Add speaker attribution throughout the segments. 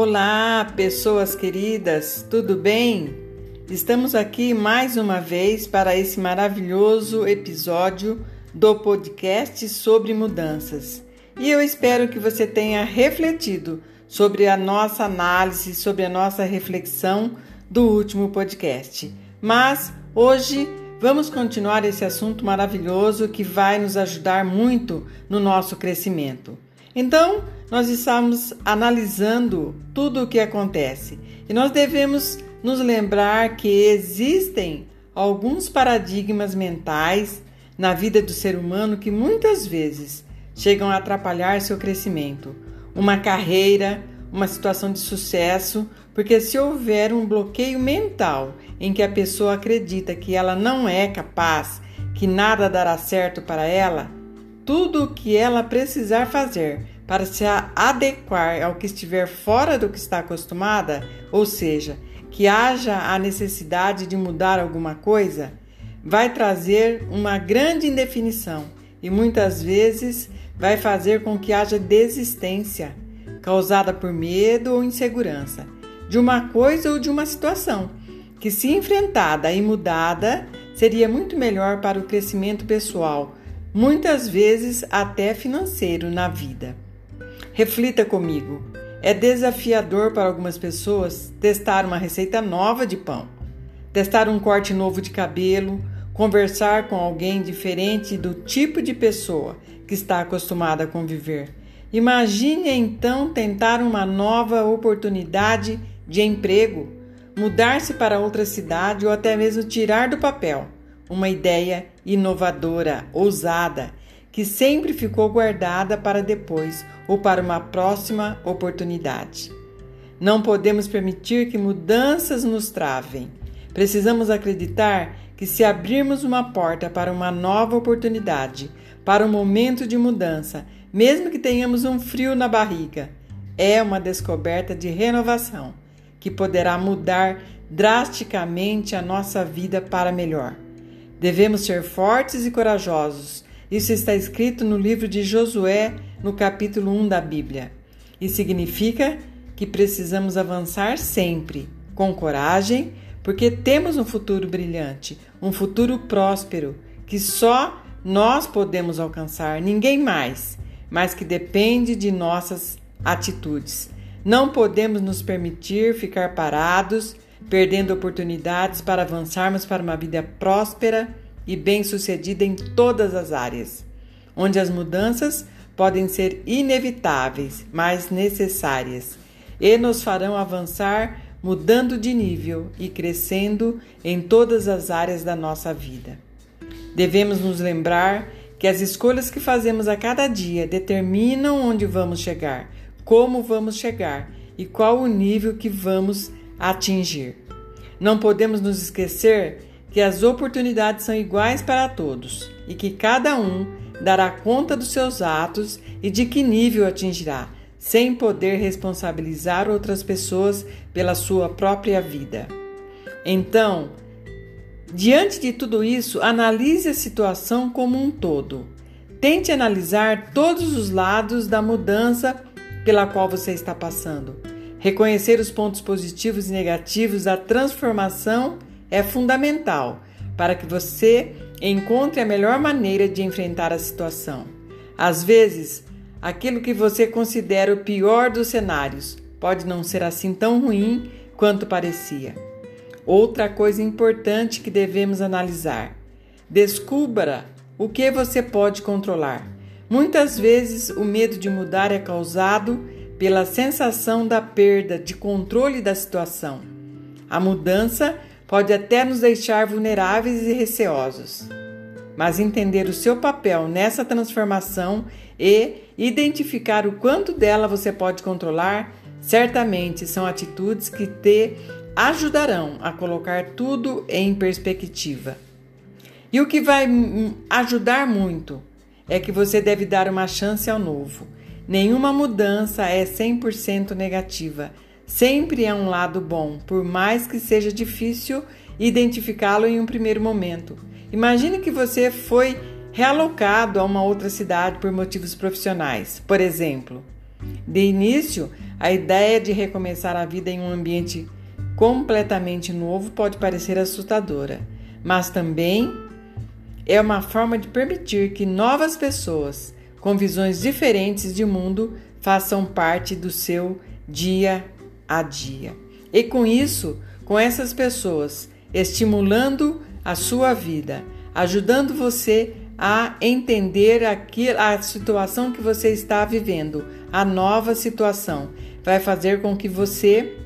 Speaker 1: Olá, pessoas queridas, tudo bem? Estamos aqui mais uma vez para esse maravilhoso episódio do podcast sobre mudanças. E eu espero que você tenha refletido sobre a nossa análise, sobre a nossa reflexão do último podcast. Mas hoje vamos continuar esse assunto maravilhoso que vai nos ajudar muito no nosso crescimento. Então, nós estamos analisando tudo o que acontece. E nós devemos nos lembrar que existem alguns paradigmas mentais na vida do ser humano que muitas vezes chegam a atrapalhar seu crescimento, uma carreira, uma situação de sucesso, porque se houver um bloqueio mental em que a pessoa acredita que ela não é capaz, que nada dará certo para ela, tudo o que ela precisar fazer para se adequar ao que estiver fora do que está acostumada, ou seja, que haja a necessidade de mudar alguma coisa, vai trazer uma grande indefinição e muitas vezes vai fazer com que haja desistência, causada por medo ou insegurança, de uma coisa ou de uma situação, que, se enfrentada e mudada, seria muito melhor para o crescimento pessoal, muitas vezes até financeiro na vida. Reflita comigo. É desafiador para algumas pessoas testar uma receita nova de pão, testar um corte novo de cabelo, conversar com alguém diferente do tipo de pessoa que está acostumada a conviver. Imagine então tentar uma nova oportunidade de emprego, mudar-se para outra cidade ou até mesmo tirar do papel uma ideia inovadora, ousada que sempre ficou guardada para depois ou para uma próxima oportunidade. Não podemos permitir que mudanças nos travem. Precisamos acreditar que, se abrirmos uma porta para uma nova oportunidade, para um momento de mudança, mesmo que tenhamos um frio na barriga, é uma descoberta de renovação que poderá mudar drasticamente a nossa vida para melhor. Devemos ser fortes e corajosos isso está escrito no livro de Josué, no capítulo 1 da Bíblia. E significa que precisamos avançar sempre, com coragem, porque temos um futuro brilhante, um futuro próspero, que só nós podemos alcançar, ninguém mais, mas que depende de nossas atitudes. Não podemos nos permitir ficar parados, perdendo oportunidades para avançarmos para uma vida próspera e bem-sucedida em todas as áreas, onde as mudanças podem ser inevitáveis, mas necessárias, e nos farão avançar mudando de nível e crescendo em todas as áreas da nossa vida. Devemos nos lembrar que as escolhas que fazemos a cada dia determinam onde vamos chegar, como vamos chegar e qual o nível que vamos atingir. Não podemos nos esquecer que as oportunidades são iguais para todos e que cada um dará conta dos seus atos e de que nível atingirá, sem poder responsabilizar outras pessoas pela sua própria vida. Então, diante de tudo isso, analise a situação como um todo. Tente analisar todos os lados da mudança pela qual você está passando. Reconhecer os pontos positivos e negativos da transformação é fundamental para que você encontre a melhor maneira de enfrentar a situação. Às vezes, aquilo que você considera o pior dos cenários pode não ser assim tão ruim quanto parecia. Outra coisa importante que devemos analisar: descubra o que você pode controlar. Muitas vezes, o medo de mudar é causado pela sensação da perda de controle da situação. A mudança pode até nos deixar vulneráveis e receosos. Mas entender o seu papel nessa transformação e identificar o quanto dela você pode controlar, certamente são atitudes que te ajudarão a colocar tudo em perspectiva. E o que vai ajudar muito é que você deve dar uma chance ao novo. Nenhuma mudança é 100% negativa Sempre há um lado bom, por mais que seja difícil identificá-lo em um primeiro momento. Imagine que você foi realocado a uma outra cidade por motivos profissionais, por exemplo. De início, A ideia de recomeçar a vida em um ambiente completamente novo pode parecer assustadora, mas também é uma forma de permitir que novas pessoas com visões diferentes de mundo façam parte do seu dia a dia. E com isso, com essas pessoas, estimulando a sua vida, ajudando você a entender a situação que você está vivendo, a nova situação, vai fazer com que você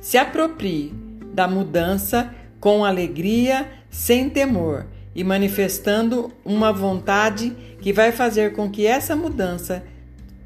Speaker 1: se aproprie da mudança com alegria, sem temor e manifestando uma vontade que vai fazer com que essa mudança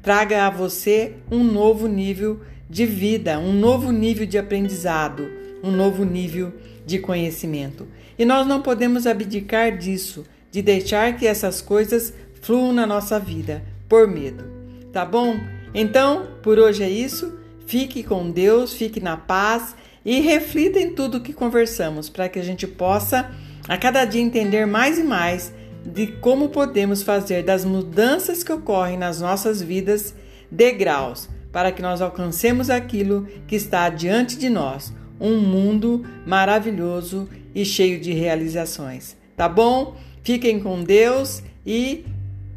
Speaker 1: traga a você um novo nível de vida, um novo nível de aprendizado, um novo nível de conhecimento. E nós não podemos abdicar disso, de deixar que essas coisas fluam na nossa vida por medo. Tá bom? Então, por hoje é isso. Fique com Deus, fique na paz e reflita em tudo que conversamos para que a gente possa a cada dia entender mais e mais de como podemos fazer das mudanças que ocorrem nas nossas vidas degraus para que nós alcancemos aquilo que está diante de nós, um mundo maravilhoso e cheio de realizações. Tá bom? Fiquem com Deus e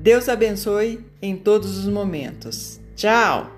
Speaker 1: Deus abençoe em todos os momentos. Tchau!